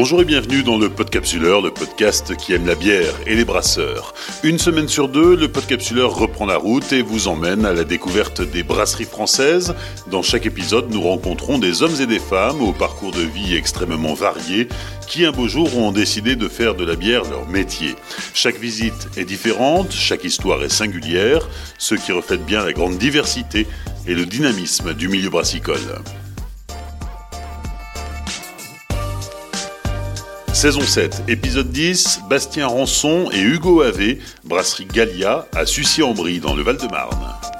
Bonjour et bienvenue dans le Podcapsuleur, le podcast qui aime la bière et les brasseurs. Une semaine sur deux, le Podcapsuleur reprend la route et vous emmène à la découverte des brasseries françaises. Dans chaque épisode, nous rencontrons des hommes et des femmes au parcours de vie extrêmement varié qui un beau jour ont décidé de faire de la bière leur métier. Chaque visite est différente, chaque histoire est singulière, ce qui reflète bien la grande diversité et le dynamisme du milieu brassicole. Saison 7, épisode 10, Bastien Rançon et Hugo Havé, brasserie Gallia à Sucy-en-Brie dans le Val-de-Marne.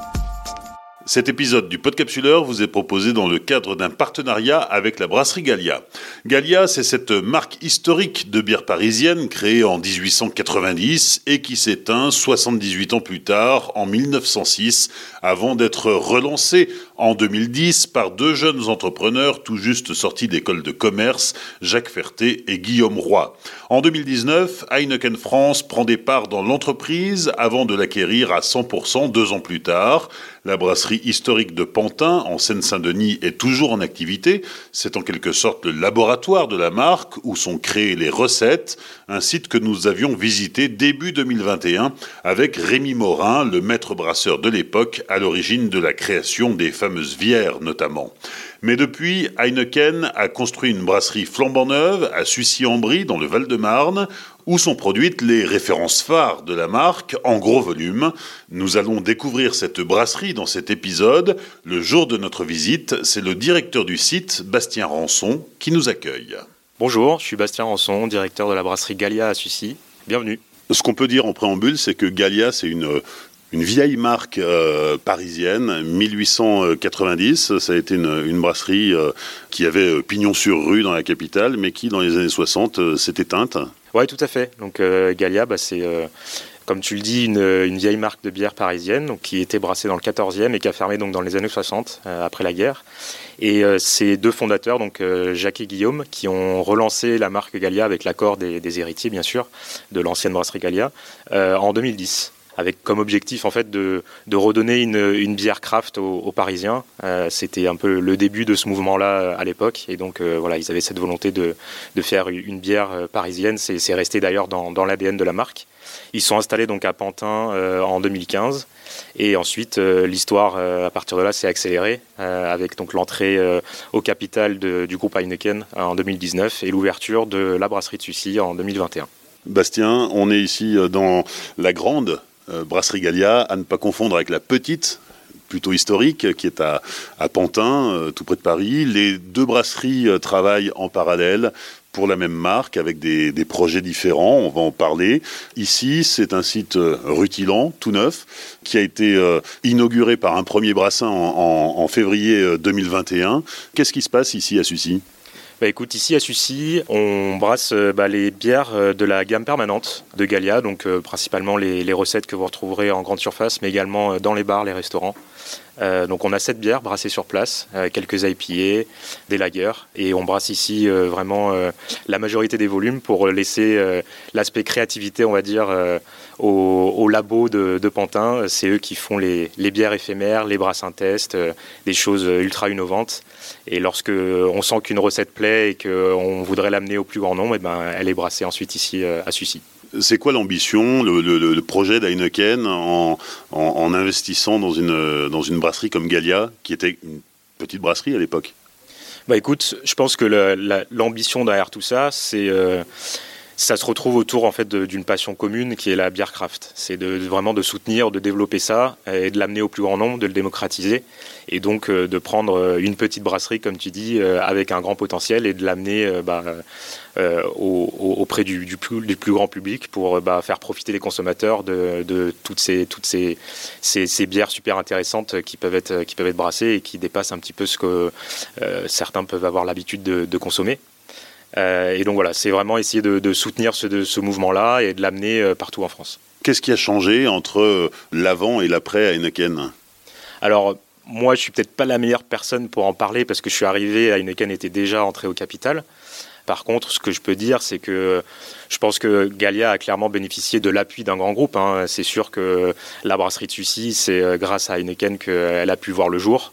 Cet épisode du Podcapsuleur vous est proposé dans le cadre d'un partenariat avec la brasserie Gallia. Gallia, c'est cette marque historique de bière parisienne créée en 1890 et qui s'éteint 78 ans plus tard, en 1906, avant d'être relancée en 2010 par deux jeunes entrepreneurs tout juste sortis d'école de commerce, Jacques Ferté et Guillaume Roy. En 2019, Heineken France prend des parts dans l'entreprise avant de l'acquérir à 100% deux ans plus tard. Brasserie historique de Pantin, en Seine-Saint-Denis, est toujours en activité. C'est en quelque sorte le laboratoire de la marque où sont créées les recettes, un site que nous avions visité début 2021 avec Rémi Morin, le maître brasseur de l'époque, à l'origine de la création des fameuses bières notamment. Mais depuis, Heineken a construit une brasserie flambant neuve à Sucy-en-Brie, dans le Val-de-Marne, où sont produites les références phares de la marque en gros volume. Nous allons découvrir cette brasserie dans cet épisode. Le jour de notre visite, c'est le directeur du site, Bastien Rançon, qui nous accueille. Bonjour, je suis Bastien Rançon, directeur de la brasserie Gallia à Sucy. Bienvenue. Ce qu'on peut dire en préambule, c'est que Gallia, c'est une, une vieille marque euh, parisienne, 1890. Ça a été une, brasserie euh, qui avait euh, pignon sur rue dans la capitale, mais qui, dans les années 60, s'est éteinte. Oui, tout à fait. Donc Gallia, bah, c'est comme tu le dis, une, vieille marque de bière parisienne qui était brassée dans le 14e et qui a fermé donc, dans les années 60, après la guerre. Et ces deux fondateurs, donc Jacques et Guillaume, qui ont relancé la marque Gallia avec l'accord des, des, héritiers, bien sûr, de l'ancienne brasserie Gallia, en 2010 avec comme objectif en fait de, redonner une, bière craft aux, Parisiens. Euh, c'était un peu le début de ce mouvement-là euh, à l'époque, et donc euh, voilà, ils avaient cette volonté de, faire une bière parisienne. C'est resté d'ailleurs dans, dans l'ADN de la marque. Ils sont installés donc à Pantin en 2015 et ensuite l'histoire à partir de là s'est accélérée avec donc l'entrée au capital du groupe Heineken en 2019 et l'ouverture de la brasserie de Sucy en 2021. Bastien, on est ici dans la grande Brasserie Gallia, à ne pas confondre avec la petite plutôt historique, qui est à, Pantin, euh, tout près de Paris. Les deux brasseries euh, travaillent en parallèle pour la même marque, avec des, projets différents, on va en parler. Ici, c'est un site rutilant, tout neuf, qui a été inauguré par un premier brassin en février 2021. Qu'est-ce qui se passe ici à Sucy? Bah écoute, ici à Sucy, on brasse euh, bah, les bières euh, de la gamme permanente de Gallia, donc euh, principalement les, les, recettes que vous retrouverez en grande surface, mais également dans les bars, les restaurants. Euh, donc on a sept bières brassées sur place, euh, quelques IPA, des lagers, et on brasse ici euh, vraiment la majorité des volumes pour laisser l'aspect créativité, on va dire, au, labo de, Pantin. C'est eux qui font les, bières éphémères, les brassins test, des choses ultra innovantes. Et lorsque on sent qu'une recette plaît et qu'on voudrait l'amener au plus grand nombre, eh ben, elle est brassée ensuite ici à Sucy. C'est quoi l'ambition, le, projet d'Heineken en, investissant dans une, dans une brasserie comme Gallia, qui était une petite brasserie à l'époque? Bah écoute, je pense que l'ambition derrière tout ça, c'est euh, ça se retrouve autour en fait d'une passion commune qui est la bière craft. C'est vraiment de soutenir, de développer ça et de l'amener au plus grand nombre, de le démocratiser et donc euh, de prendre euh, une petite brasserie comme tu dis euh, avec un grand potentiel et de l'amener bah, auprès du, plus, grand public pour bah, faire profiter les consommateurs de, toutes, ces, bières super intéressantes qui peuvent être, brassées et qui dépassent un petit peu ce que certains peuvent avoir l'habitude de, de consommer. Euh, et donc voilà, c'est vraiment essayer de, soutenir ce, ce mouvement-là et de l'amener euh, partout en France. Qu'est-ce qui a changé entre euh, l'avant et l'après à Heineken? Alors, moi, je suis peut-être pas la meilleure personne pour en parler parce que je suis arrivé, à Heineken était déjà entré au capital. Par contre, ce que je peux dire, c'est que je pense que Gallia a clairement bénéficié de l'appui d'un grand groupe. Hein. C'est sûr que la brasserie de Sucy, c'est grâce à Heineken qu'elle a pu voir le jour.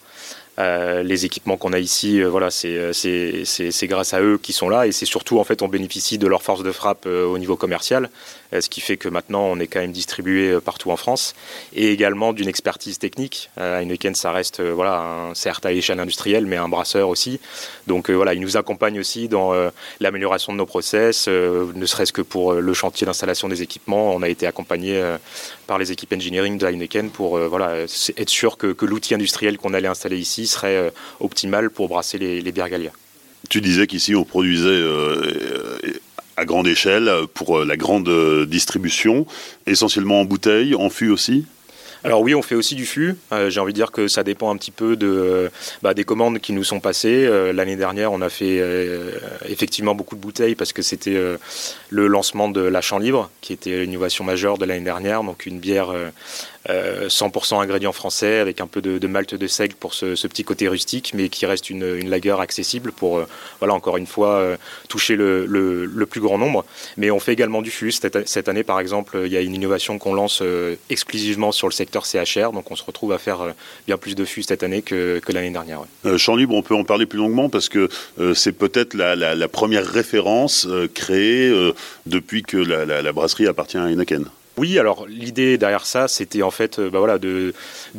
Euh, les équipements qu'on a ici, euh, voilà, c'est grâce à eux qui sont là et c'est surtout en fait on bénéficie de leur force de frappe au niveau commercial, ce qui fait que maintenant on est quand même distribué partout en France et également d'une expertise technique. Heineken, ça reste voilà un, certes à l'échelle industrielle mais un brasseur aussi. Donc voilà, ils nous accompagnent aussi dans l'amélioration de nos process, ne serait-ce que pour le chantier d'installation des équipements. On a été accompagné par les équipes engineering de Heineken pour voilà être sûr que, l'outil industriel qu'on allait installer ici serait euh, optimal pour brasser les, les. Tu disais qu'ici on produisait euh, à grande échelle pour euh, la grande distribution, essentiellement en bouteille, en fût aussi? Alors oui, on fait aussi du fût. J'ai envie de dire que ça dépend un petit peu de, bah, des commandes qui nous sont passées. L'année dernière, on a fait effectivement beaucoup de bouteilles parce que c'était le lancement de la Champ Libre, qui était l'innovation majeure de l'année dernière. Donc une bière 100% euh, ingrédients français avec un peu de, de malte de seigle pour ce, petit côté rustique, mais qui reste une, une lagueur accessible pour, euh, voilà, encore une fois, euh, toucher le, plus grand nombre. Mais on fait également du fût. Cette, année, par exemple, il y a une innovation qu'on lance exclusivement sur le secteur CHR, donc on se retrouve à faire bien plus de fût cette année que, l'année dernière. Champ libre, on peut en parler plus longuement parce que c'est peut-être la, la, première référence créée depuis que la, la, brasserie appartient à Heineken. Oui, alors l'idée derrière ça, c'était en fait euh, bah voilà, de,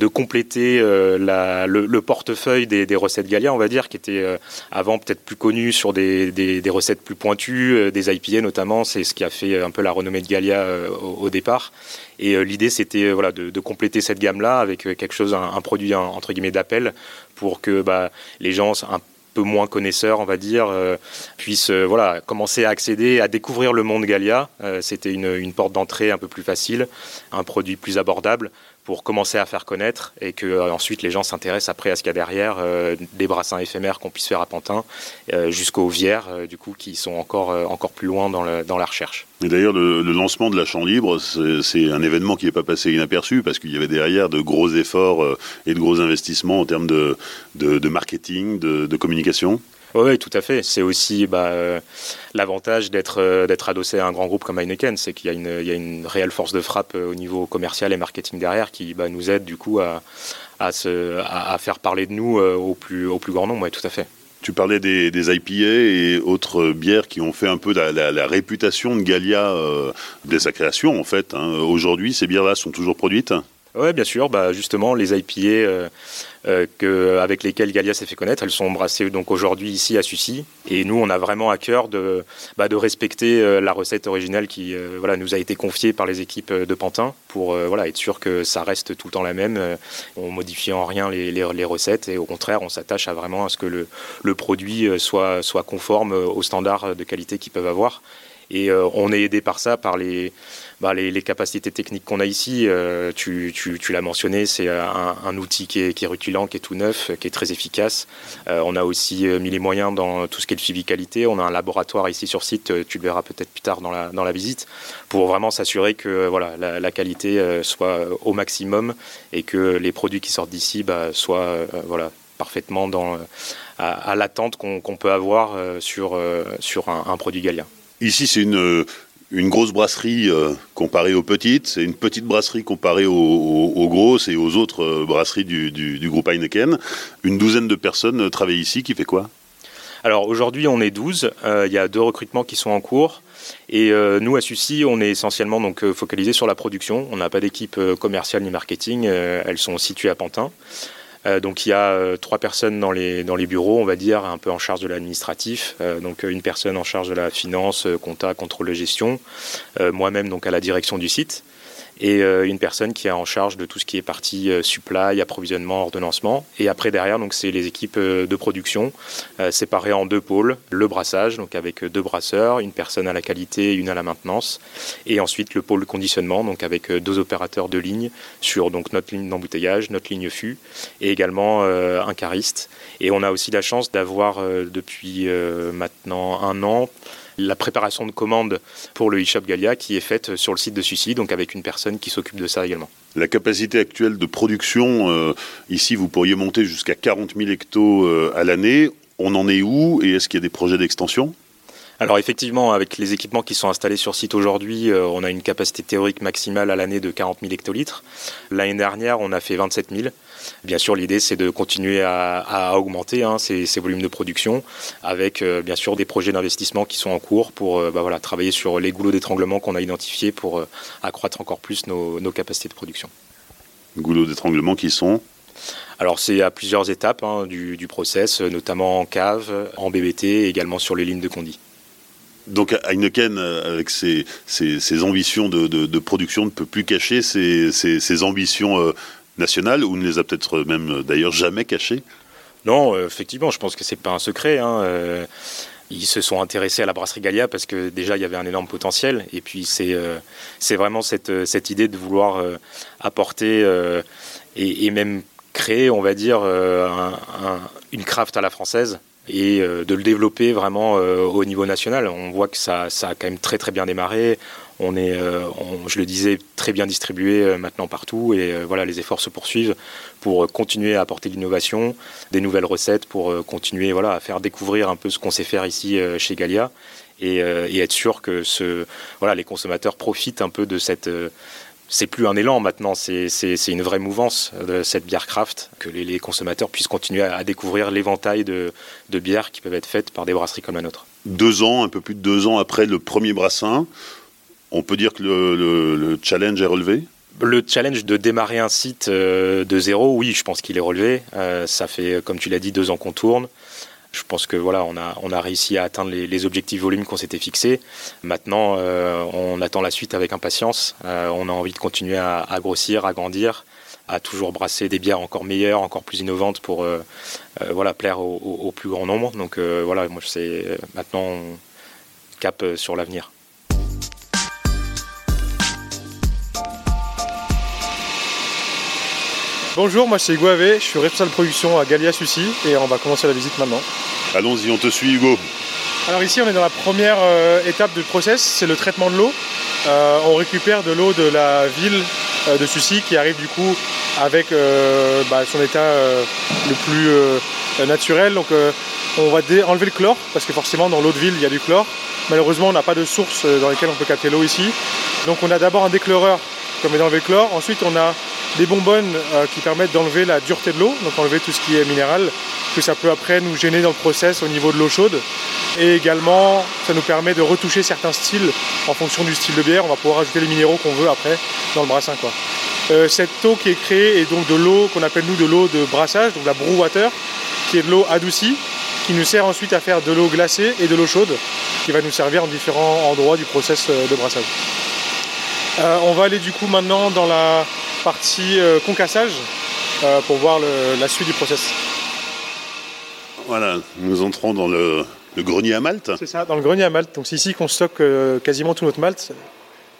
compléter euh, la, le, portefeuille des, des, recettes Galia, on va dire, qui était euh, avant peut-être plus connu sur des, recettes plus pointues, des IPA notamment, c'est ce qui a fait un peu la renommée de Galia au, départ. Et l'idée, c'était voilà, de, compléter cette gamme-là avec quelque chose, un, produit entre guillemets d'appel, pour que bah, les gens peu moins connaisseurs, on va dire, euh, puissent euh, voilà, commencer à accéder, à découvrir le monde Galia. Euh, c'était une, une porte d'entrée un peu plus facile, un produit plus abordable pour commencer à faire connaître et que euh, ensuite les gens s'intéressent après à ce qu'il y a derrière, euh, des brassins éphémères qu'on puisse faire à Pantin, euh, jusqu'aux vières, du coup, qui sont encore, encore plus loin dans, dans la recherche. Et d'ailleurs, le, lancement de la Champ Libre, c'est un événement qui n'est pas passé inaperçu parce qu'il y avait derrière de gros efforts et de gros investissements en termes de, de, marketing, de communication. Oui, tout à fait. C'est aussi bah, euh, l'avantage d'être euh, d'être adossé à un grand groupe comme Heineken, c'est qu'il y, a une réelle force de frappe euh, au niveau commercial et marketing derrière qui bah, nous aide du coup à, faire parler de nous au, plus, grand nombre. Tout à fait. Tu parlais des, des, IPA et autres bières qui ont fait un peu la, la, réputation de Gallia dès sa création en fait. Hein. Aujourd'hui, ces bières-là sont toujours produites? Oui, bien sûr. Bah, justement, les IPA euh, euh, avec lesquelles Galia s'est fait connaître, elles sont brassées donc aujourd'hui ici à Sucy. Et nous, on a vraiment à cœur de, bah, respecter euh, la recette originale qui voilà, nous a été confiée par les équipes de Pantin pour voilà, être sûr que ça reste tout le temps la même. on modifie en rien les, les, recettes et au contraire, on s'attache à vraiment à ce que le, le produit soit, soit conforme aux standards de qualité qu'ils peuvent avoir. Et on est aidé par ça, par les bah, capacités techniques qu'on a ici, euh, tu, l'as mentionné, c'est un, outil qui est, qui qui est tout neuf, qui est très efficace. Euh, on a aussi euh, mis les moyens dans tout ce qui est le suivi qualité. On a un laboratoire ici sur site, tu le verras peut-être plus tard dans la, visite, pour vraiment s'assurer que voilà, la, qualité soit au maximum et que les produits qui sortent d'ici bah, soient voilà, parfaitement à, l'attente qu'on peut avoir sur, sur un produit galien. Ici, c'est une, une grosse brasserie euh, comparée aux petites, c'est une petite brasserie comparée aux, grosses et aux autres euh, brasseries du, groupe Heineken. Une douzaine de personnes euh, travaillent ici, qui fait quoi? Alors aujourd'hui on est 12, il y a deux recrutements qui sont en cours. Et nous à Sucy on est essentiellement donc focalisé sur la production, on n'a pas d'équipe commerciale ni marketing, elles sont situées à Pantin. Euh, donc il y a euh, trois personnes dans les, dans les bureaux, on va dire, un peu en charge de l'administratif. Euh, donc une personne en charge de la finance, compta, contrôle de gestion. Moi-même donc à la direction du site et euh, une personne qui est en charge de tout ce qui est partie euh, supply, approvisionnement, ordonnancement. Et après derrière, donc c'est les équipes euh, de production séparées en deux pôles le brassage, donc avec deux brasseurs, une personne à la qualité, une à la maintenance, et ensuite le pôle conditionnement, donc avec deux opérateurs de ligne sur donc notre ligne d'embouteillage, notre ligne fût, et également un cariste. Et on a aussi la chance d'avoir depuis maintenant un an la préparation de commandes pour le e-shop Galia qui est faite sur le site de Sucy, donc avec une personne qui s'occupe de ça également. La capacité actuelle de production, euh, ici vous pourriez monter jusqu'à 40 000 hectos euh, à l'année. On en est où et est-ce qu'il y a des projets d'extension? Alors effectivement, avec les équipements qui sont installés sur site aujourd'hui, euh, on a une capacité théorique maximale à l'année de 40 000 hectolitres. L'année dernière, on a fait 27 000. Bien sûr, l'idée, c'est de continuer à, augmenter hein, ces, volumes de production avec, euh, bien sûr, des projets d'investissement qui sont en cours pour euh, bah, voilà, travailler sur les goulots d'étranglement qu'on a identifiés pour accroître encore plus nos, capacités de production. Goulots d'étranglement qui sont? Alors c'est à plusieurs étapes hein, du, process, notamment en cave, en BBT et également sur les lignes de conduit. Donc Heineken, euh, avec ses, ambitions de, production, ne peut plus cacher ses, ambitions euh, nationales, ou ne les a peut-être même euh, d'ailleurs jamais cachées? Non, effectivement, je pense que c'est pas un secret. Hein, ils se sont intéressés à la brasserie Gallia parce que déjà il y avait un énorme potentiel et puis c'est vraiment cette idée de vouloir apporter et, même créer on va dire une craft à la française et euh, de le développer vraiment euh, au niveau national. On voit que ça, ça, a quand même très très bien démarré. On est, euh, je le disais, très bien distribué maintenant partout et voilà, les efforts se poursuivent pour continuer à apporter de l'innovation, des nouvelles recettes, pour continuer voilà, à faire découvrir un peu ce qu'on sait faire ici chez Galia et, et, être sûr que ce, voilà, les consommateurs profitent un peu de cette c'est plus un élan maintenant, c'est une vraie mouvance de cette bière craft, que les, consommateurs puissent continuer à, découvrir l'éventail de, bières qui peuvent être faites par des brasseries comme la nôtre. Deux ans, un peu plus de deux ans après le premier brassin, on peut dire que le, challenge est relevé? Le challenge de démarrer un site euh, de zéro, oui, je pense qu'il est relevé. Euh, ça fait, comme tu l'as dit, deux ans qu'on tourne. Je pense que voilà, on a, on a réussi à atteindre les, objectifs volumes qu'on s'était fixés. Maintenant, euh, on attend la suite avec impatience. Euh, on a envie de continuer à, grossir, à grandir, à toujours brasser des bières encore meilleures, encore plus innovantes pour euh, voilà, plaire au, plus grand nombre. Donc voilà, moi c'est maintenant on cap sur l'avenir. Bonjour, moi c'est Hugo je suis responsable de production à Galia Sucy et on va commencer la visite maintenant. Allons-y, on te suit Hugo. Alors ici on est dans la première euh, étape du process, c'est le traitement de l'eau. Euh, on récupère de l'eau de la ville euh, de Sucy qui arrive du coup avec bah, son état le plus naturel. Donc on va enlever le chlore parce que forcément dans l'eau de ville il y a du chlore. Malheureusement on n'a pas de source dans lesquelles on peut capter l'eau ici. Donc on a d'abord un déchloreur qui permet d'enlever le chlore. Ensuite on a des bonbonnes euh, qui permettent d'enlever la dureté de l'eau, donc enlever tout ce qui est minéral, que ça peut après nous gêner dans le process au niveau de l'eau chaude. Et également, ça nous permet de retoucher certains styles en fonction du style de bière. On va pouvoir ajouter les minéraux qu'on veut après dans le brassin. Euh, cette eau qui est créée est donc de l'eau qu'on appelle nous de l'eau de brassage, donc la brew water, qui est de l'eau adoucie, qui nous sert ensuite à faire de l'eau glacée et de l'eau chaude, qui va nous servir en différents endroits du process euh, de brassage. On va aller du coup maintenant dans la partie euh, concassage euh, pour voir la suite du process. Voilà, nous entrons dans le, grenier à malt. C'est ça, dans le grenier à malt. Donc c'est ici qu'on stocke euh, quasiment tout notre malt.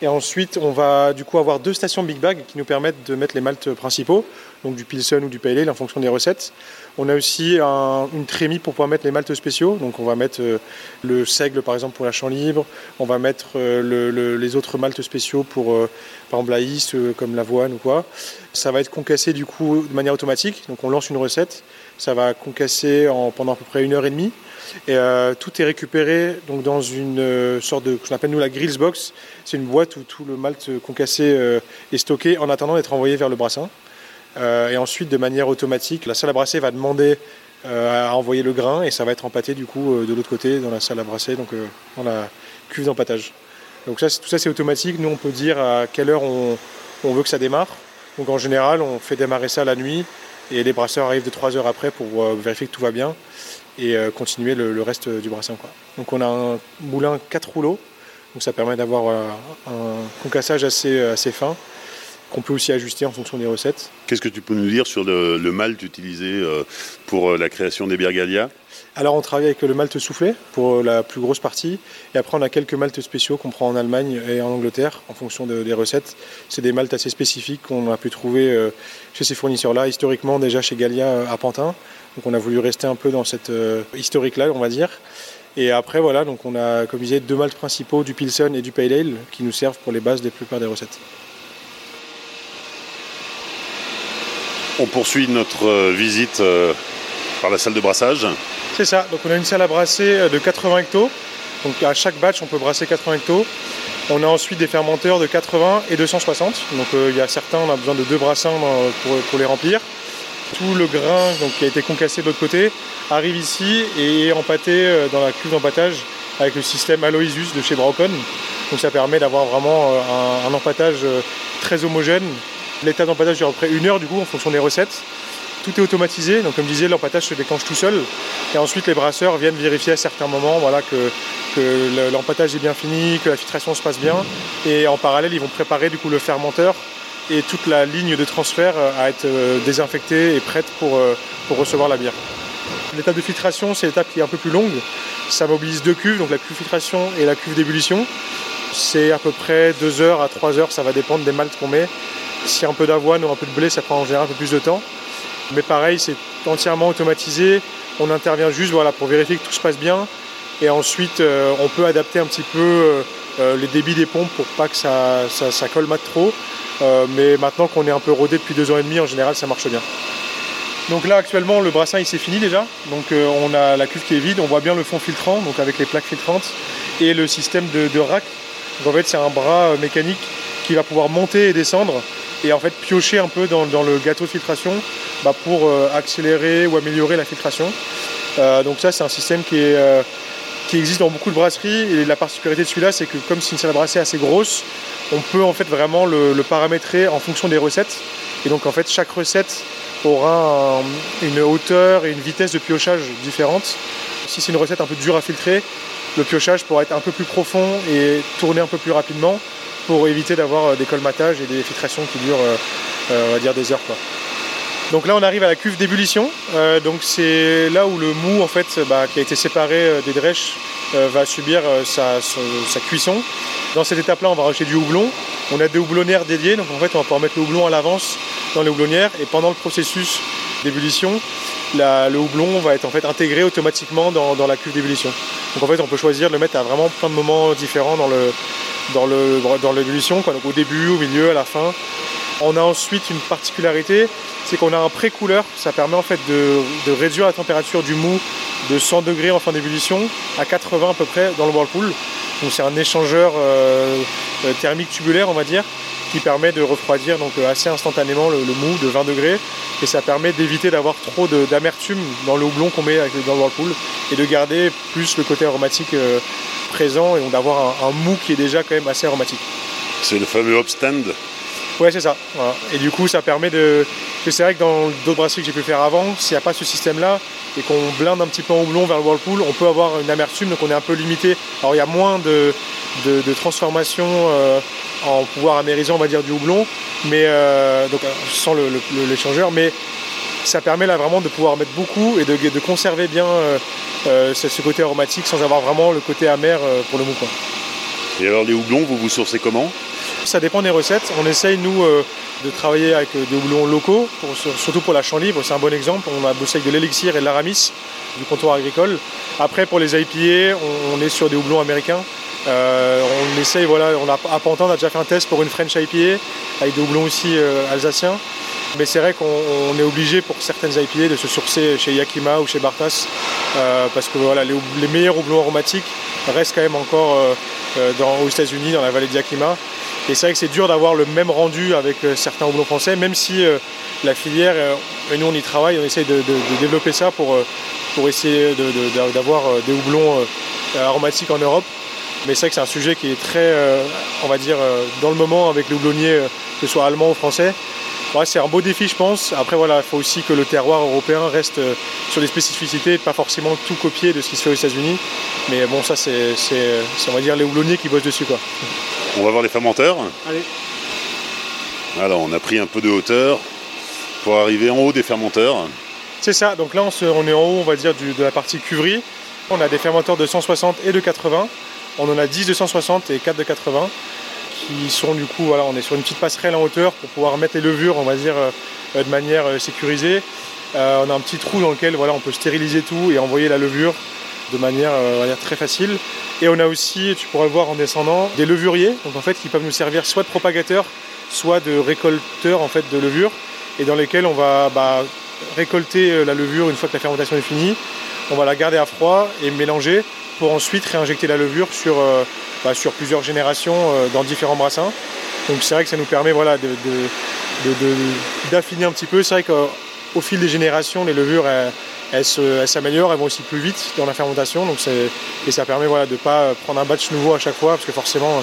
Et ensuite, on va du coup avoir deux stations Big Bag qui nous permettent de mettre les maltes principaux, donc du Pilsen ou du Pale Ale en fonction des recettes. On a aussi une trémie pour pouvoir mettre les maltes spéciaux. Donc on va mettre euh, le seigle par exemple pour la champ libre. On va mettre euh, les autres maltes spéciaux pour euh, par exemple comme l'avoine ou quoi. Ça va être concassé du coup de manière automatique. Donc on lance une recette. Ça va concasser en, pendant à peu près une heure et demie. Et tout est récupéré donc, dans une sorte de qu'on appelle nous la grills box. C'est une boîte où tout le malt concassé est stocké en attendant d'être envoyé vers le brassin. Euh, et ensuite, de manière automatique, la salle à brasser va demander euh, à envoyer le grain et ça va être empâté du coup euh, de l'autre côté dans la salle à brasser, donc dans la cuve d'empâtage. Donc tout ça c'est automatique. Nous on peut dire à quelle heure on, veut que ça démarre. Donc en général on fait démarrer ça la nuit et les brasseurs arrivent de 3 heures après pour vérifier que tout va bien et continuer le, reste du brassin. Quoi. Donc on a un moulin 4 rouleaux, donc ça permet d'avoir un concassage assez, assez fin qu'on peut aussi ajuster en fonction des recettes. Qu'est-ce que tu peux nous dire sur le, malt utilisé euh, pour euh, la création des bières Gallia alors on travaille avec le malt soufflé pour la plus grosse partie et après on a quelques maltes spéciaux qu'on prend en Allemagne et en Angleterre en fonction des recettes. C'est des maltes assez spécifiques qu'on a pu trouver euh, chez ces fournisseurs-là, historiquement déjà chez Gallia à Pantin. Donc on a voulu rester un peu dans cette historique-là on va dire. Et après voilà, donc on a comme je disais deux maltes principaux, du Pilsen et du Pale Ale qui nous servent pour les bases des plupart des recettes. On poursuit notre euh, visite euh, par la salle de brassage. C'est ça, donc on a une salle à brasser euh, de 80 hectos. Donc à chaque batch, on peut brasser 80 hectos. On a ensuite des fermenteurs de 80 et 260. Donc euh, il y a certains, on a besoin de deux brassins pour, les remplir. Tout le grain qui a été concassé de l'autre côté arrive ici et est empâté euh, dans la cuve d'empâtage avec le système Aloysius de chez Braucon. Donc ça permet d'avoir vraiment un, un empâtage très homogène. L'état d'empâtage dure à peu près une heure du coup en fonction des recettes tout est automatisé. Donc, comme je disais, l'empattage se déclenche tout seul. Et ensuite, les brasseurs viennent vérifier à certains moments voilà, que, que l'empattage est bien fini, que la filtration se passe bien. Et en parallèle, ils vont préparer du coup le fermenteur et toute la ligne de transfert euh, à être euh, désinfectée et prête pour, euh, pour recevoir la bière. L'étape de filtration, c'est l'étape qui est un peu plus longue. Ça mobilise deux cuves, donc la cuve filtration et la cuve d'ébullition. C'est à peu près 2 heures à 3 heures, ça va dépendre des maltes qu'on met. Si un peu d'avoine ou un peu de blé, ça prend en général un peu plus de temps. Mais pareil, c'est entièrement automatisé. On intervient juste voilà, pour vérifier que tout se passe bien. Et ensuite, on peut adapter un petit peu les débits des pompes pour pas que ça, ça, colmate trop. Mais maintenant qu'on est un peu rodé depuis deux ans et demi, en général, ça marche bien. Donc là, actuellement, le brassin, il s'est fini déjà. Donc on a la cuve qui est vide. On voit bien le fond filtrant, donc avec les plaques filtrantes, et le système de, rack. en fait, c'est un bras mécanique qui va pouvoir monter et descendre et en fait piocher un peu dans, le gâteau de filtration bah, pour euh, accélérer ou améliorer la filtration. Euh, donc ça c'est un système euh, qui existe dans beaucoup de brasseries et la particularité de celui-là c'est que comme c'est une salle à brasser assez grosse, on peut en fait vraiment le, paramétrer en fonction des recettes. Et donc en fait chaque recette aura une hauteur et une vitesse de piochage différentes. Si c'est une recette un peu dure à filtrer, le piochage pourra être un peu plus profond et tourner un peu plus rapidement pour éviter d'avoir euh, des colmatages et des filtrations qui durent, euh, euh, des heures. Donc là, on arrive à la cuve d'ébullition. donc c'est là où le mou, en fait, bah, qui a été séparé des drèches, va subir sa, cuisson. Dans cette étape-là, on va rajouter du houblon. On a des houblonnières dédiées, donc en fait, on va pouvoir mettre le houblon à l'avance dans les houblonnières. Et pendant le processus d'ébullition, le houblon va être en fait intégré automatiquement dans, la cuve d'ébullition. Donc en fait, on peut choisir de le mettre à vraiment plein de moments différents dans donc au début, au milieu, à la fin. On a ensuite une particularité, c'est qu'on a un pré-couleur, ça permet en fait de, réduire la température du mou de 100 degrés en fin d'ébullition à 80 à peu près dans le whirlpool. Donc c'est un échangeur euh, euh, thermique tubulaire on va dire qui permet de refroidir donc euh, assez instantanément le, mou de 20 degrés et ça permet d'éviter d'avoir trop d'amertume dans le houblon qu'on met dans le whirlpool et de garder plus le côté aromatique présent et d'avoir un, mou qui est déjà quand même assez aromatique. C'est le fameux upstand Ouais, c'est ça. Et du coup, ça permet de. C'est vrai que dans d'autres brasseries que j'ai pu faire avant, s'il n'y a pas ce système-là et qu'on blinde un petit peu en houblon vers le whirlpool, on peut avoir une amertume, donc on est un peu limité. Alors il y a moins de, de, transformation euh, en pouvoir amérisant, on va dire, du houblon, mais euh, donc sans l'échangeur, mais ça permet là vraiment de pouvoir mettre beaucoup et de, de conserver bien euh, euh, ce côté aromatique sans avoir vraiment le côté amer euh, pour le mou. Et alors les houblons, vous vous sourcez comment? Ça dépend des recettes. On essaye nous de travailler avec des houblons locaux, surtout pour la champ libre, c'est un bon exemple. On a bossé avec de l'élixir et de l'aramis du comptoir agricole. Après pour les IPA, on, est sur des houblons américains. on essaye, voilà, on a, à Pantin, on a déjà fait un test pour une French IPA avec des houblons aussi alsaciens. Mais c'est vrai qu'on est obligé pour certaines IPA de se sourcer chez Yakima ou chez Bartas euh, parce que voilà, les, meilleurs houblons aromatiques restent quand même encore euh, euh, aux États-Unis, dans la vallée de Yakima. Et c'est vrai que c'est dur d'avoir le même rendu avec certains houblons français, même si la filière, et nous on y travaille, on essaye de, développer ça pour, pour essayer d'avoir des houblons aromatiques en Europe. Mais c'est vrai que c'est un sujet qui est très, on va dire, dans le moment avec les houblonniers, que ce soit allemand ou français c'est un beau défi, je pense. Après, voilà, il faut aussi que le terroir européen reste euh, sur des spécificités et pas forcément tout copier de ce qui se fait aux États-Unis. Mais bon, ça, c'est, on va dire, les houblonniers qui bossent dessus. Quoi. On va voir les fermenteurs. Allez. Alors, on a pris un peu de hauteur pour arriver en haut des fermenteurs. C'est ça. Donc là, on, est en haut, on va dire, de la partie cuverie. On a des fermenteurs de 160 et de 80. On en a 10 de 160 et 4 de 80 qui sont du coup, voilà, on est sur une petite passerelle en hauteur pour pouvoir mettre les levures, on va dire, euh, de manière euh, sécurisée. Euh, on a un petit trou dans lequel voilà, on peut stériliser tout et envoyer la levure de manière, très facile. Et on a aussi, tu pourras le voir en descendant, des levuriers, donc en fait qui peuvent nous servir soit de propagateurs, soit de récolteurs en fait de levure, et dans lesquels on va bah, récolter la levure une fois que la fermentation est finie. On va la garder à froid et mélanger pour ensuite réinjecter la levure sur, bah, sur plusieurs générations dans différents brassins. Donc c'est vrai que ça nous permet voilà, d'affiner un petit peu. C'est vrai qu'au fil des générations, les levures s'améliorent, elles vont aussi plus vite dans la fermentation. Donc et ça permet voilà, de ne pas prendre un batch nouveau à chaque fois, parce que forcément,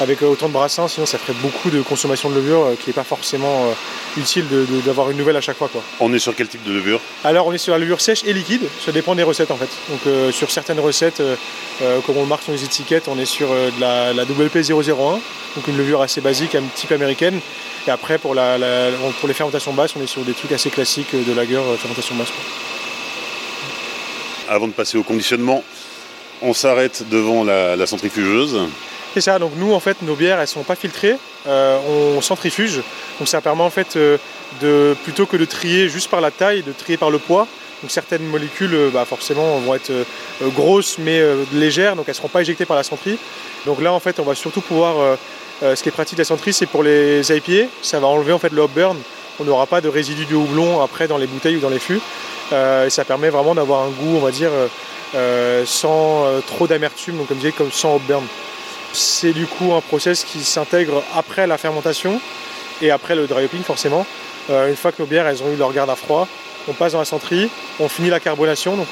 avec autant de brassins, sinon ça ferait beaucoup de consommation de levure euh, qui n'est pas forcément euh, utile d'avoir une nouvelle à chaque fois. Quoi. On est sur quel type de levure? Alors on est sur la levure sèche et liquide, ça dépend des recettes en fait. Donc euh, sur certaines recettes, comme on le marque sur les étiquettes, on est sur de la, WP001, donc une levure assez basique, un type américaine. Et après pour, pour les fermentations basses, on est sur des trucs assez classiques de lager fermentation basse. Avant de passer au conditionnement, on s'arrête devant la centrifugeuse. C'est ça, donc nous en fait nos bières elles sont pas filtrées, euh, on centrifuge, donc ça permet en fait euh, de plutôt que de trier juste par la taille, de trier par le poids. Donc certaines molécules euh, bah, forcément vont être grosses mais légères, donc elles ne seront pas éjectées par la centrie. Donc là en fait on va surtout pouvoir, ce qui est pratique de la centrie c'est pour les IPA, ça va enlever en fait le hop burn, on n'aura pas de résidus de houblon après dans les bouteilles ou dans les fûts. Et ça permet vraiment d'avoir un goût on va dire sans trop d'amertume, donc comme je disais comme sans hop burn. C'est du coup un process qui s'intègre après la fermentation et après le dry hopping forcément. Euh, une fois que nos bières elles ont eu leur garde à froid, on passe dans la centrie, on finit la carbonation, donc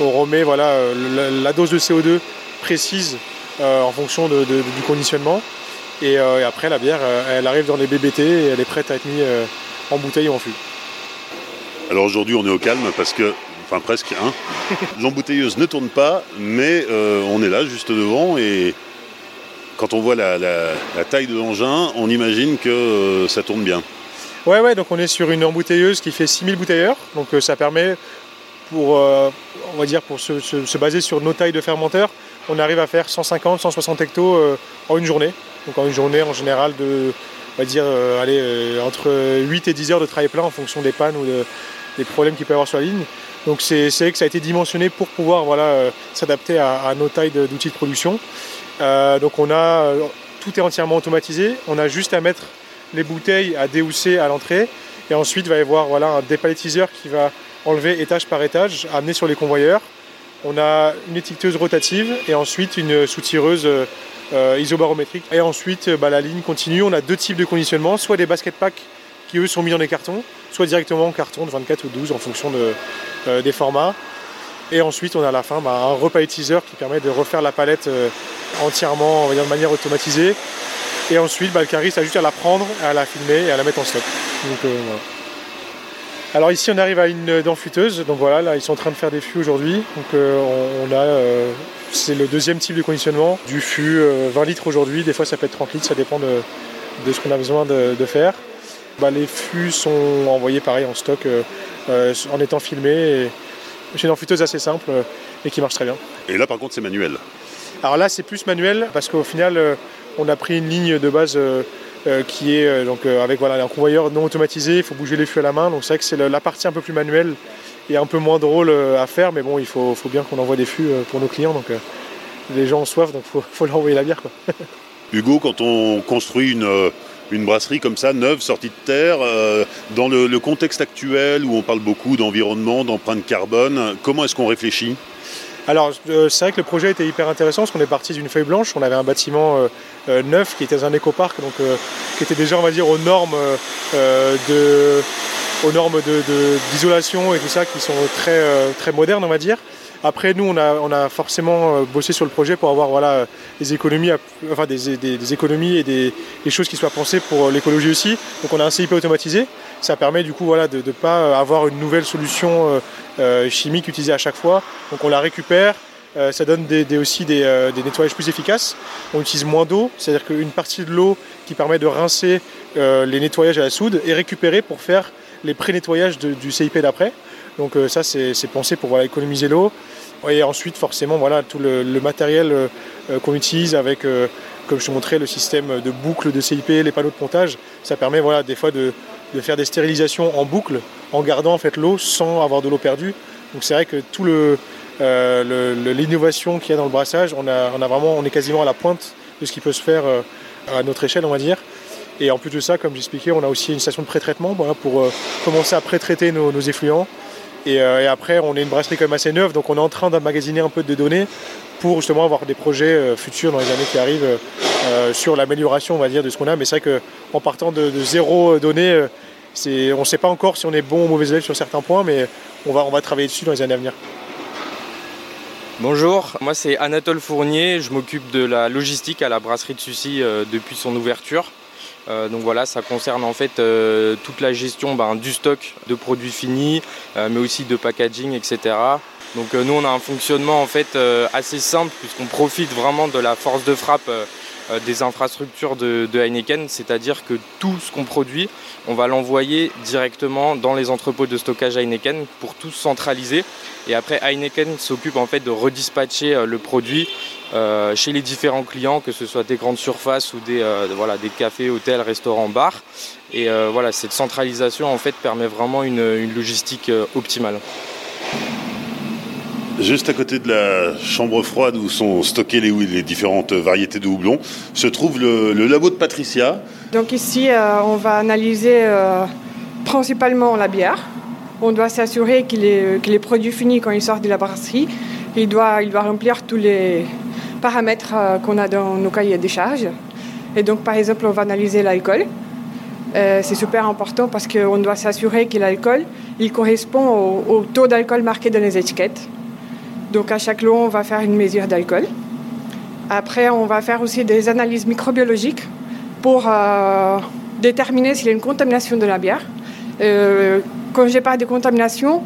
on, remet voilà, euh, la, dose de CO2 précise euh, en fonction du conditionnement. Et, après la bière elle arrive dans les BBT et elle est prête à être mise en bouteille ou en fût. Alors aujourd'hui on est au calme parce que enfin presque. Hein. L'embouteilleuse ne tourne pas, mais on est là juste devant et quand on voit la, taille de l'engin, on imagine que euh, ça tourne bien. Ouais, ouais, donc on est sur une embouteilleuse qui fait 6000 bouteilleurs. Donc euh, ça permet, pour, euh, on va dire, pour se, baser sur nos tailles de fermenteurs, on arrive à faire 150, 160 hectos en une journée. Donc en une journée, en général, de, on va dire, entre 8 et 10 heures de travail plein en fonction des pannes ou des problèmes qu'il peut y avoir sur la ligne. Donc c'est vrai que ça a été dimensionné pour pouvoir voilà, s'adapter à, nos tailles d'outils de production. Euh, donc on a euh, tout est entièrement automatisé. On a juste à mettre les bouteilles à déhousser à l'entrée. Et ensuite, il va y avoir voilà, un dépalettiseur qui va enlever étage par étage, amener sur les convoyeurs. On a une étiqueteuse rotative et ensuite une soutireuse euh, isobarométrique. Et ensuite, bah, la ligne continue. On a deux types de conditionnement, soit des basket packs qui eux sont mis dans des cartons, soit directement en carton de 24 ou 12 en fonction des formats. Et ensuite, on a à la fin bah, un repalettiseur qui permet de refaire la palette entièrement on va dire, de manière automatisée. Et ensuite, bah, le cariste a juste à la prendre, à la filmer et à la mettre en stock. Euh, Alors ici, on arrive à une dent fuiteuse. Donc voilà, là, ils sont en train de faire des fûts aujourd'hui. Donc euh, on, a, euh, c'est le deuxième type de conditionnement. Du fût 20 litres aujourd'hui. Des fois, ça peut être 30 litres. Ça dépend de, ce qu'on a besoin de, faire. Bah, les fûts sont envoyés pareil en stock en étant filmés. C'est une enfuiteuse assez simple et qui marche très bien. Et là, par contre, c'est manuel. Alors là, c'est plus manuel parce qu'au final, euh, on a pris une ligne de base euh, euh, qui est donc avec voilà, un convoyeur non automatisé. Il faut bouger les fûts à la main. Donc c'est vrai que c'est la partie un peu plus manuelle et un peu moins drôle à faire. Mais bon, il faut, bien qu'on envoie des fûts pour nos clients. Donc les gens ont soif, donc il faut, leur envoyer la bière. Hugo, quand on construit une, brasserie comme ça, neuve, sortie de terre, dans le, contexte actuel où on parle beaucoup d'environnement, d'empreinte carbone, comment est-ce qu'on réfléchit? Alors, euh, c'est vrai que le projet était hyper intéressant parce qu'on est parti d'une feuille blanche. On avait un bâtiment euh, euh, neuf qui était dans un éco-parc, donc qui était déjà, on va dire, aux normes de normes d'isolation et tout ça qui sont très, très modernes, on va dire. Après, nous, on a, on a forcément bossé sur le projet pour avoir voilà, des, économies, enfin, des, économies et des, choses qui soient pensées pour l'écologie aussi. Donc, on a un CIP automatisé. Ça permet du coup voilà, de ne pas avoir une nouvelle solution euh, chimique utilisée à chaque fois. Donc on la récupère, euh, ça donne aussi euh, des, nettoyages plus efficaces. On utilise moins d'eau, c'est-à-dire qu'une partie de l'eau qui permet de rincer les nettoyages à la soude est récupérée pour faire les pré-nettoyages du CIP d'après. Donc ça c'est pensé pour économiser l'eau. Et ensuite forcément voilà tout le, matériel qu'on utilise avec comme je te montrais le système de boucle de CIP, les panneaux de pontage, ça permet voilà des fois de, de faire des stérilisations en boucle en gardant en fait l'eau sans avoir de l'eau perdue. Donc c'est vrai que tout le, euh, l'innovation qu'il y a dans le brassage, on, a, on, a vraiment, on est quasiment à la pointe de ce qui peut se faire euh, à notre échelle, on va dire. Et en plus de ça, comme j'expliquais, on a aussi une station de pré-traitement pour euh, commencer à pré-traiter nos, effluents Et, après, on est une brasserie quand même assez neuve, donc on est en train d'emmagasiner un peu de données pour justement avoir des projets futurs dans les années qui arrivent sur l'amélioration, on va dire, de ce qu'on a. Mais c'est vrai qu'en partant de, zéro données, on ne sait pas encore si on est bon ou mauvais élève sur certains points, mais on va, on va travailler dessus dans les années à venir. Bonjour, moi c'est Anatole Fournier, je m'occupe de la logistique à la brasserie de Sucy euh, depuis son ouverture. Euh, donc voilà, ça concerne en fait euh, toute la gestion ben, du stock de produits finis, mais aussi de packaging, etc. Donc nous on a un fonctionnement en fait assez simple puisqu'on profite vraiment de la force de frappe euh, des infrastructures de, Heineken, c'est-à-dire que tout ce qu'on produit, on va l'envoyer directement dans les entrepôts de stockage Heineken pour tout centraliser. Et après, Heineken s'occupe en fait de redispatcher euh, le produit euh, chez les différents clients, que ce soit des grandes surfaces ou des, cafés, hôtels, restaurants, bars. Et voilà, cette centralisation permet vraiment une logistique optimale. Juste à côté de la chambre froide où sont stockées les, différentes variétés de houblon, se trouve le, labo de Patricia. Donc ici, euh, on va analyser euh, principalement la bière. On doit s'assurer qu'il est, est, produit fini quand il sort de la brasserie. Il doit, remplir tous les paramètres euh, qu'on a dans nos cahiers des charges. Et donc, par exemple, on va analyser l'alcool. c'est super important parce qu'on doit s'assurer que l'alcool correspond au taux d'alcool marqué dans les étiquettes. Donc à chaque lot, on va faire une mesure d'alcool. Après, on va faire aussi des analyses microbiologiques pour euh, déterminer s'il y a une contamination de la bière. Euh, quand je parle de contamination,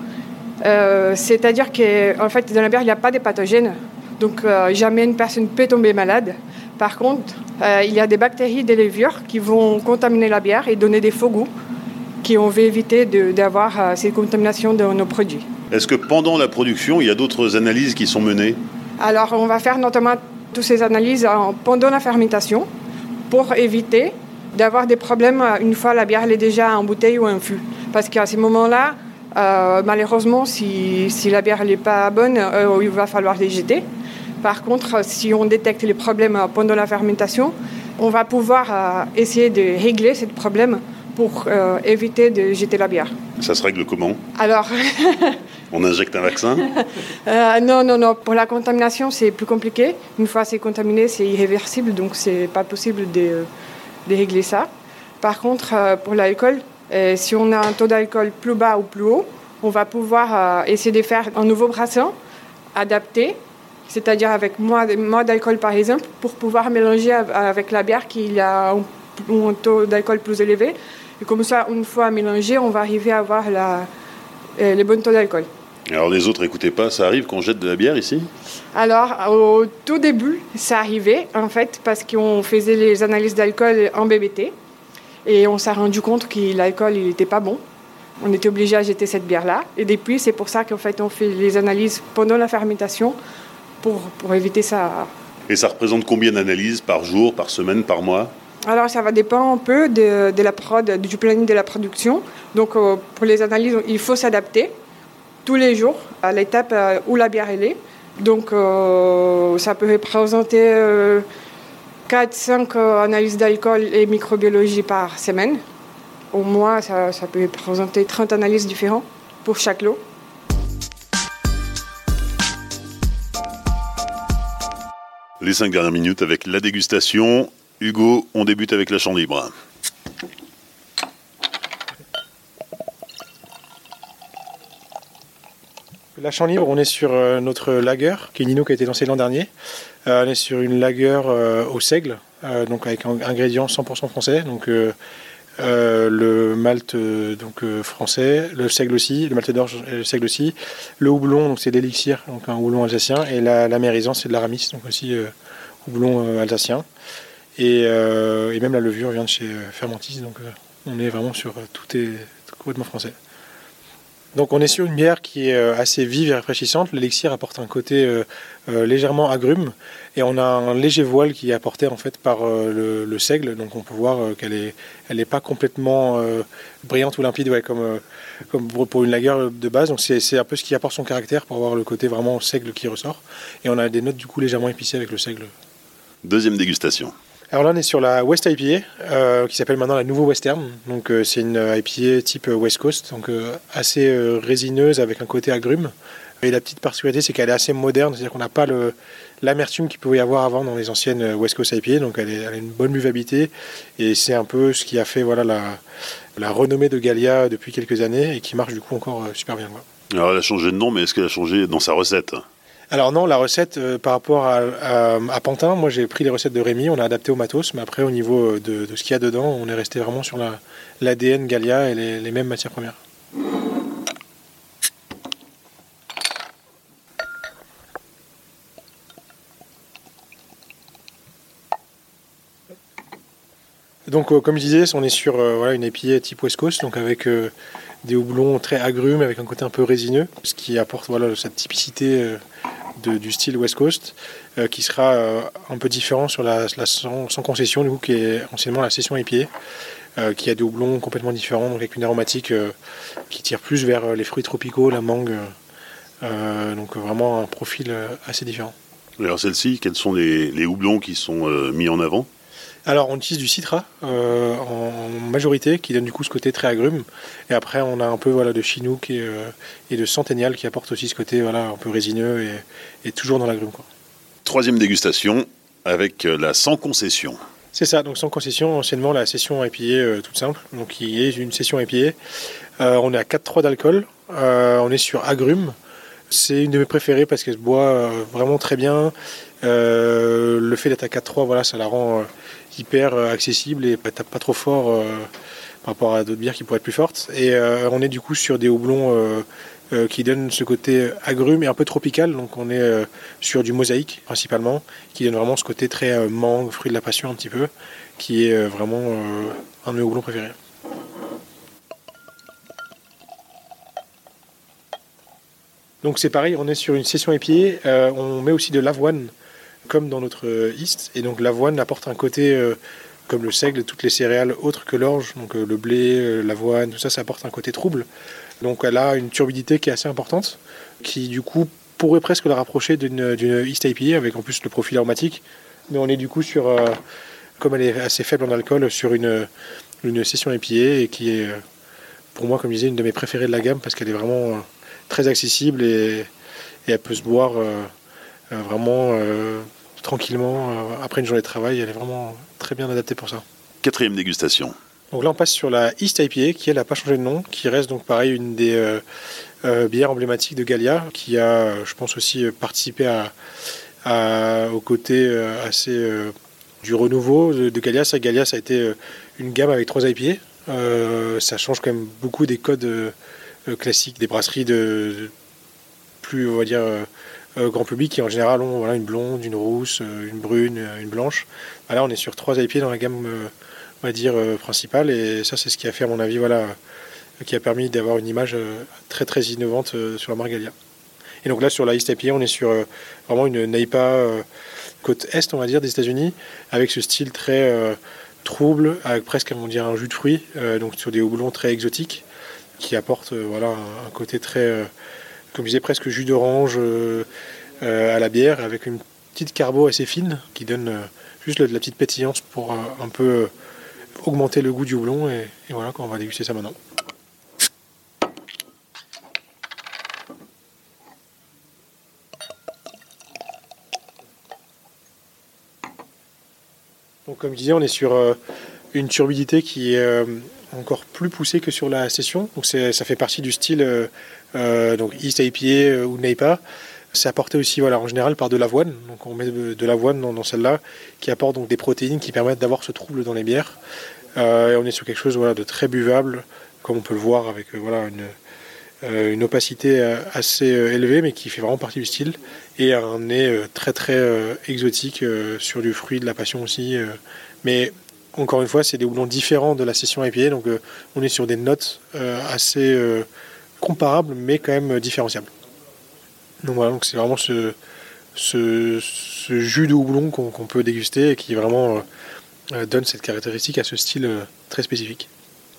euh, c'est-à-dire qu'en fait, dans la bière, il n'y a pas de pathogènes. Donc jamais une personne peut tomber malade. Par contre, il y a des bactéries, des levures qui vont contaminer la bière et donner des faux goûts, qui on veut éviter d'avoir ces contaminations dans nos produits. Est-ce que pendant la production, il y a d'autres analyses qui sont menées? Alors, on va faire notamment toutes ces analyses pendant la fermentation pour éviter d'avoir des problèmes euh, une fois la bière est déjà en bouteille ou en fût. Parce qu'à ce moment-là, euh, malheureusement, si, la bière n'est pas bonne, euh, il va falloir les jeter. Par contre, si on détecte les problèmes pendant la fermentation, on va pouvoir essayer de régler ce problème pour éviter de jeter la bière. Ça se règle comment? Alors, On injecte un vaccin euh, Non, non, non. Pour la contamination, c'est plus compliqué. Une fois c'est contaminé, c'est irréversible, donc c'est pas possible de, régler ça. Par contre, euh, pour l'alcool, euh, si on a un taux d'alcool plus bas ou plus haut, on va pouvoir essayer de faire un nouveau brassin adapté, c'est-à-dire avec moins, d'alcool par exemple, pour pouvoir mélanger avec la bière qui a un, taux d'alcool plus élevé. Et comme ça, une fois mélangé, on va arriver à avoir la, les bons taux d'alcool. Alors les autres, écoutez pas, ça arrive qu'on jette de la bière ici Alors au tout début, ça arrivait en fait parce qu'on faisait les analyses d'alcool en BBT et on s'est rendu compte que l'alcool il n'était pas bon. On était obligé à jeter cette bière-là et depuis c'est pour ça qu'en fait on fait les analyses pendant la fermentation pour, pour éviter ça. Et ça représente combien d'analyses par jour, par semaine, par mois? Alors ça va dépendre un peu de, de, la prod, du planning de la production. Donc euh, pour les analyses, il faut s'adapter tous les jours à l'étape euh, où la bière est. Donc euh, ça peut représenter 4-5 analyses d'alcool et microbiologie par semaine. Au mois, ça, ça peut représenter 30 analyses différentes pour chaque lot. Les 5 dernières minutes avec la dégustation. Hugo, on débute avec la chambre libre. La champ libre, on est sur euh, notre lager, qui est Nino qui a été lancé l'an dernier. Euh, on est sur une lager euh, au seigle, donc avec un ingrédient 100% français. Donc le malt donc français, le seigle aussi, le malt d'orge et le seigle aussi. Le houblon, donc c'est l'élixir, donc un houblon alsacien. Et la, la c'est de l'aramis, donc aussi houblon alsacien. Et, même la levure vient de chez Fermentis, donc on est vraiment sur tout est complètement français. Donc on est sur une bière qui est euh, assez vive et rafraîchissante. L'élixir apporte un côté euh, euh, légèrement agrume et on a un léger voile qui est apporté en fait par le, seigle. Donc on peut voir qu'elle elle n'est pas complètement brillante ou limpide comme, comme pour une lagueur de base. Donc c'est un peu ce qui apporte son caractère pour avoir le côté vraiment seigle qui ressort. Et on a des notes du coup légèrement épicées avec le seigle. Deuxième dégustation. Alors là, on est sur la West IPA, euh, qui s'appelle maintenant la Nouveau Western. Donc euh, c'est une IPA type West Coast, donc assez résineuse avec un côté agrume. Et la petite particularité, c'est qu'elle est assez moderne, c'est-à-dire qu'on n'a pas l'amertume qu'il pouvait y avoir avant dans les anciennes West Coast IPA, donc elle, a une bonne buvabilité. Et c'est un peu ce qui a fait voilà, la, la renommée de Gallia depuis quelques années et qui marche du coup encore super bien. Alors elle a changé de nom, mais est-ce qu'elle a changé dans sa recette? Alors non, la recette euh, par rapport à, Pantin, moi j'ai pris les recettes de Rémi, on a adapté au matos, mais après au niveau euh, de, ce qu'il y a dedans, on est resté vraiment sur l'ADN Galia et les, mêmes matières premières. Donc, euh, comme je disais, on est sur une épier type West donc avec des houblons très agrumes, avec un côté un peu résineux, ce qui apporte voilà, cette typicité du style West Coast, euh, qui sera euh, un peu différent sur la, sans, concession, du coup, qui est anciennement la session épiée, euh, qui a des houblons complètement différents, donc avec une aromatique qui tire plus vers les fruits tropicaux, la mangue, donc vraiment un profil assez différent. Alors celle-ci, quels sont les houblons qui sont mis en avant? Alors, on utilise du citra euh, en majorité, qui donne du coup ce côté très agrume. Et après, on a un peu voilà, de chinook et, euh, et de centennial qui apporte aussi ce côté voilà, un peu résineux et, toujours dans l'agrume. Troisième dégustation avec euh, la sans concession. C'est ça, donc sans concession, anciennement la session IPA toute simple, donc qui est une session IPA. on est à 4,3 d'alcool, on est sur agrumes. C'est une de mes préférées parce qu'elle se boit vraiment très bien. le fait d'être à 4,3, voilà, ça la rend hyper euh, accessible et tape pas trop fort euh, par rapport à d'autres bières qui pourraient être plus fortes. Et euh, on est du coup sur des houblons qui donnent ce côté agrume et un peu tropical. Donc on est sur du mosaïque principalement, qui donne vraiment ce côté très mangue, fruit de la passion un petit peu, qui est vraiment un de mes houblons préférés. Donc c'est pareil, on est sur une session épiée. on met aussi de l'avoine comme dans notre euh, East. Et donc l'avoine apporte un côté, euh, comme le seigle, toutes les céréales autres que l'orge, donc euh, le blé, l'avoine, tout ça, ça apporte un côté trouble. Donc elle a une turbidité qui est assez importante, qui du coup pourrait presque la rapprocher d'une East IPA, avec en plus le profil aromatique. Mais on est du coup sur, comme elle est assez faible en alcool, sur une, une session IPA et qui est pour moi, comme je disais, une de mes préférées de la gamme parce qu'elle est vraiment très accessible et, et, elle peut se boire vraiment tranquillement euh, après une journée de travail. Elle est vraiment très bien adaptée pour ça. Quatrième dégustation. Donc là, on passe sur la East IPA, qui elle n'a pas changé de nom, qui reste donc pareil une des euh, euh, bières emblématiques de Gallia, qui a, je pense aussi, participé à, au côté assez du renouveau de, Gallia. Ça, Gallia, ça a été une gamme avec trois IPA. ça change quand même beaucoup des codes classiques des brasseries de plus, on va dire, euh, grand public qui en général ont voilà, une blonde, une rousse, euh, une brune, euh, une blanche. Bah, là, on est sur trois IPA dans la gamme, on va dire, principale. Et ça, c'est ce qui a fait, à mon avis, voilà, qui a permis d'avoir une image très très innovante sur la Margalia. Et donc là, sur la East IPA, on est sur vraiment une NAIPA côte est, on va dire, des États-Unis, avec ce style très trouble, avec presque, on dire, un jus de fruits, donc sur des houblons très exotiques, qui apportent voilà, un, côté très comme je disais, presque jus d'orange euh, euh, à la bière, avec une petite carbo assez fine qui donne euh, juste de la petite pétillance pour un peu augmenter le goût du houblon. Et, voilà, on va déguster ça maintenant. Donc, comme je disais, on est sur une turbidité qui est encore plus poussée que sur la session. Donc ça fait partie du style donc East IPA euh, ou NEIPA. C'est apporté aussi voilà, en général par de l'avoine. Donc on met de, l'avoine dans, celle-là qui apporte donc des protéines qui permettent d'avoir ce trouble dans les bières. Euh, et on est sur quelque chose voilà, de très buvable, comme on peut le voir avec voilà, une, une opacité assez élevée, mais qui fait vraiment partie du style. Et un nez très très exotique sur du fruit, de la passion aussi. mais encore une fois, c'est des houblons différents de la session IPA. Donc on est sur des notes assez comparable, mais quand même différenciable. Donc voilà, donc c'est vraiment ce, ce, jus de houblon qu'on peut déguster et qui vraiment euh, donne cette caractéristique à ce style euh, très spécifique.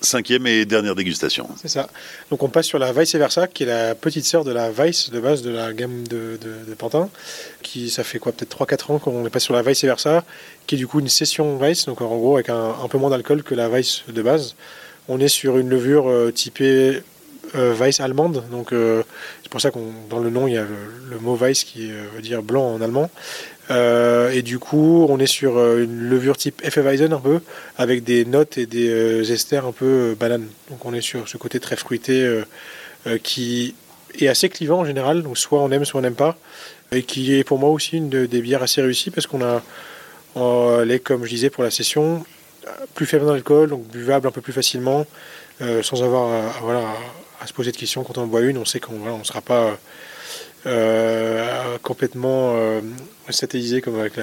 Cinquième et dernière dégustation. C'est ça. Donc on passe sur la Vice Versa, qui est la petite sœur de la Vice de base de la gamme de, de, Pantin. Qui, ça fait quoi Peut-être 3-4 ans qu'on est passé sur la Vice Versa, qui est du coup une session Vice, donc en gros avec un, peu moins d'alcool que la Vice de base. On est sur une levure euh, typée euh, Weiss allemande. Donc euh, c'est pour ça qu'on dans le nom il y a le, mot Weiss qui veut dire blanc en allemand. et du coup, on est sur une levure type Hefeweizen un peu, avec des notes et des esters un peu bananes. Donc on est sur ce côté très fruité qui est assez clivant en général. Donc soit on aime, soit on n'aime pas. Et qui est pour moi aussi une des bières assez réussies parce qu'on a, les, comme je disais pour la session, plus faible dans l'alcool, donc buvable un peu plus facilement, sans avoir voilà, à se poser de questions quand on boit une. On sait qu'on ne sera pas euh, complètement euh, satellisé comme avec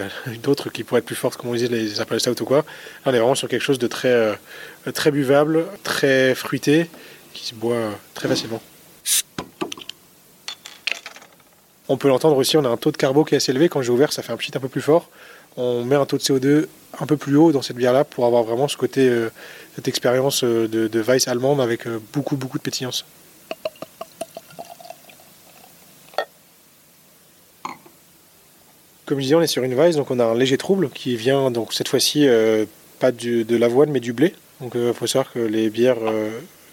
d'autres qui pourraient être plus fortes, comme on disait, les Apple Stout ou quoi. on est vraiment sur quelque chose de très, euh, très buvable, très fruité, qui se boit très facilement. On peut l'entendre aussi, on a un taux de carbo qui est assez élevé. Quand j'ai ouvert, ça fait un petit un peu plus fort. On met un taux de CO2 un peu plus haut dans cette bière-là pour avoir vraiment ce côté cette expérience euh, de, de Weiss allemande avec euh, beaucoup, beaucoup de pétillance. Comme je disais, on est sur une Weiss, donc on a un léger trouble qui vient donc cette fois-ci euh, pas de l'avoine mais du blé. Donc il faut savoir que les bières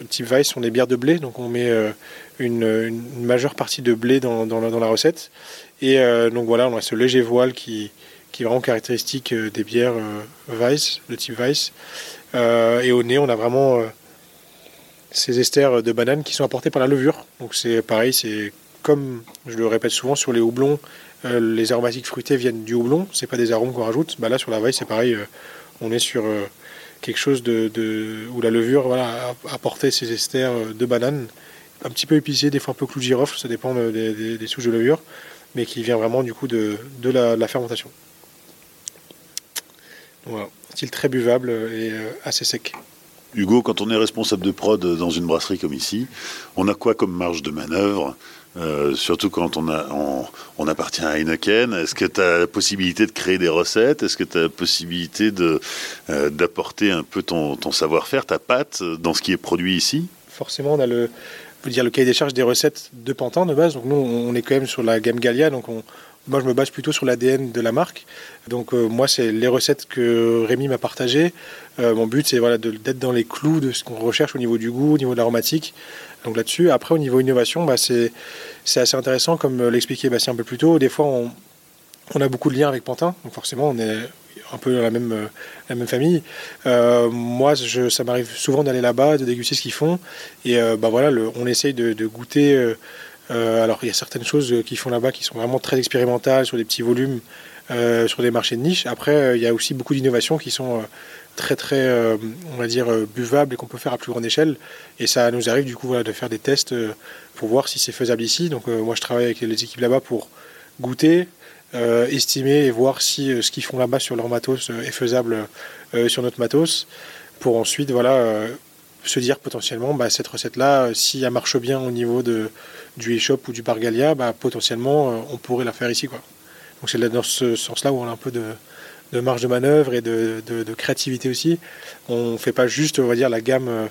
type Weiss sont des bières de blé, donc on met une, majeure partie de blé dans, la, recette. Et donc voilà, on a ce léger voile qui, qui est vraiment caractéristique des bières Weiss, de type Weiss. Euh, et au nez, on a vraiment euh, ces esters de banane qui sont apportés par la levure. Donc c'est pareil, c'est comme je le répète souvent sur les houblons, euh, les aromatiques fruités viennent du houblon, c'est pas des arômes qu'on rajoute. Bah là sur la vaille c'est pareil, on est sur quelque chose de, où la levure voilà, a apporté ces esters de banane, un petit peu épicé, des fois un peu clou de girofle, ça dépend des, souches de levure, mais qui vient vraiment du coup de, la, fermentation. Voilà style très buvable et euh, assez sec. Hugo, quand on est responsable de prod dans une brasserie comme ici, on a quoi comme marge de manœuvre euh, surtout quand on, a, on, appartient à Heineken, est-ce que tu as la possibilité de créer des recettes? Est-ce que tu as la possibilité euh, d'apporter un peu ton, ton, savoir-faire, ta patte dans ce qui est produit ici? Forcément, on a le, dire, le cahier des charges des recettes de Pantin de base. Donc nous, on est quand même sur la gamme Gallia, donc on, moi, je me base plutôt sur l'ADN de la marque. Donc, euh, moi, c'est les recettes que Rémi m'a partagées. Euh, mon but, c'est voilà, d'être dans les clous de ce qu'on recherche au niveau du goût, au niveau de l'aromatique. Donc là-dessus, après, au niveau innovation, bah, c'est assez intéressant, comme l'expliquait Bastien un peu plus tôt. Des fois, on, a beaucoup de liens avec Pantin, donc forcément, on est un peu dans la même, la même famille. Euh, moi, ça m'arrive souvent d'aller là-bas, de déguster ce qu'ils font. Et bah, voilà, on essaye de goûter euh, alors il y a certaines choses qu'ils font là-bas qui sont vraiment très expérimentales sur des petits volumes, euh, sur des marchés de niche. Après, euh, il y a aussi beaucoup d'innovations qui sont très très on va dire buvables et qu'on peut faire à plus grande échelle et ça nous arrive du coup de faire des tests pour voir si c'est faisable ici donc moi je travaille avec les équipes là-bas pour goûter estimer et voir si ce qu'ils font là-bas sur leur matos est faisable sur notre matos pour ensuite voilà se dire potentiellement bah, cette recette là si elle marche bien au niveau de du e-shop ou du Bargalia, bah, potentiellement, euh, on pourrait la faire ici. Quoi. Donc c'est dans ce sens-là où on a un peu de, marge de manœuvre et de, créativité aussi. On ne fait pas juste, on va dire, la gamme euh,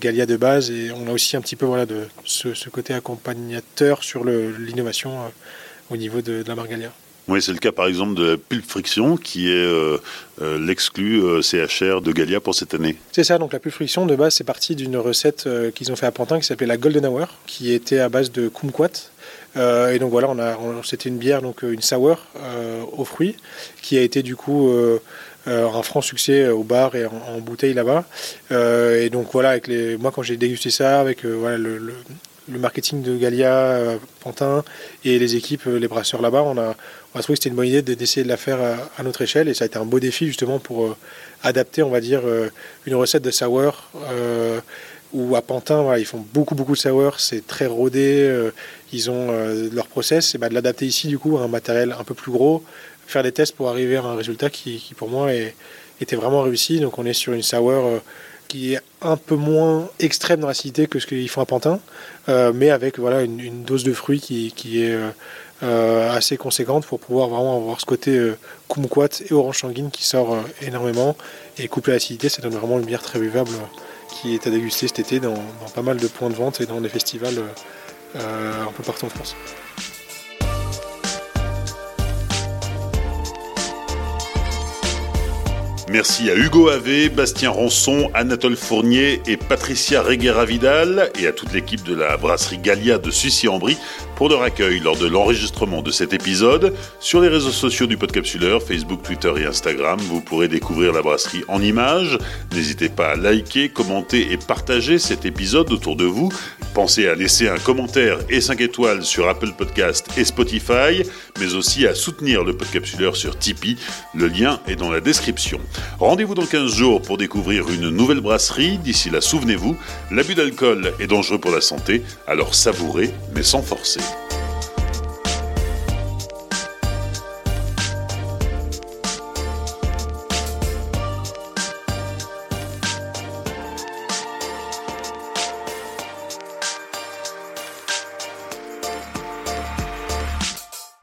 Galia de base et on a aussi un petit peu voilà, de ce, côté accompagnateur sur l'innovation euh, au niveau de, la marque Galia. Oui, c'est le cas par exemple de Pulp Friction qui est euh, euh, l'exclu euh, CHR de Galia pour cette année. C'est ça, donc la Pulp Friction de base c'est parti d'une recette qu'ils ont fait à Pantin qui s'appelait la Golden Hour qui était à base de kumquat. et donc voilà, on a, c'était une bière, donc une sour aux fruits qui a été du coup un franc succès au bar et en, bouteille là-bas. et donc voilà, avec les, moi quand j'ai dégusté ça avec voilà, le marketing de Galia, euh, Pantin et les équipes, euh, les brasseurs là-bas, on a, on a trouvé que c'était une bonne idée d'essayer de la faire à, notre échelle et ça a été un beau défi justement pour euh, adapter, on va dire, une recette de sour où à Pantin, ils font beaucoup beaucoup de sour, c'est très rodé, ils ont leur process, et bah, de l'adapter ici du coup à un matériel un peu plus gros, faire des tests pour arriver à un résultat qui, pour moi était vraiment réussi. Donc on est sur une sour qui est un peu moins extrême dans l'acidité que ce qu'ils font à Pantin, euh, mais avec voilà, une, dose de fruits qui, est euh, euh, assez conséquente pour pouvoir vraiment avoir ce côté kumquat et orange sanguine qui sort énormément. Et couplé à l'acidité, ça donne vraiment une bière très buvable qui est à déguster cet été dans, pas mal de points de vente et dans des festivals un peu partout en France. Merci à Hugo Ave, Bastien Ronson, Anatole Fournier et Patricia Reguera-Vidal. Et à toute l'équipe de la brasserie Gallia de Sucy-en-Brie pour leur accueil lors de l'enregistrement de cet épisode. Sur les réseaux sociaux du Podcapsuleur, Facebook, Twitter et Instagram, vous pourrez découvrir la brasserie en images. N'hésitez pas à liker, commenter et partager cet épisode autour de vous. Pensez à laisser un commentaire et 5 étoiles sur Apple Podcast et Spotify, mais aussi à soutenir le Podcapsuleur sur Tipeee. Le lien est dans la description. Rendez-vous dans 15 jours pour découvrir une nouvelle brasserie. D'ici là, souvenez-vous, l'abus d'alcool est dangereux pour la santé, alors savourez, mais sans forcer.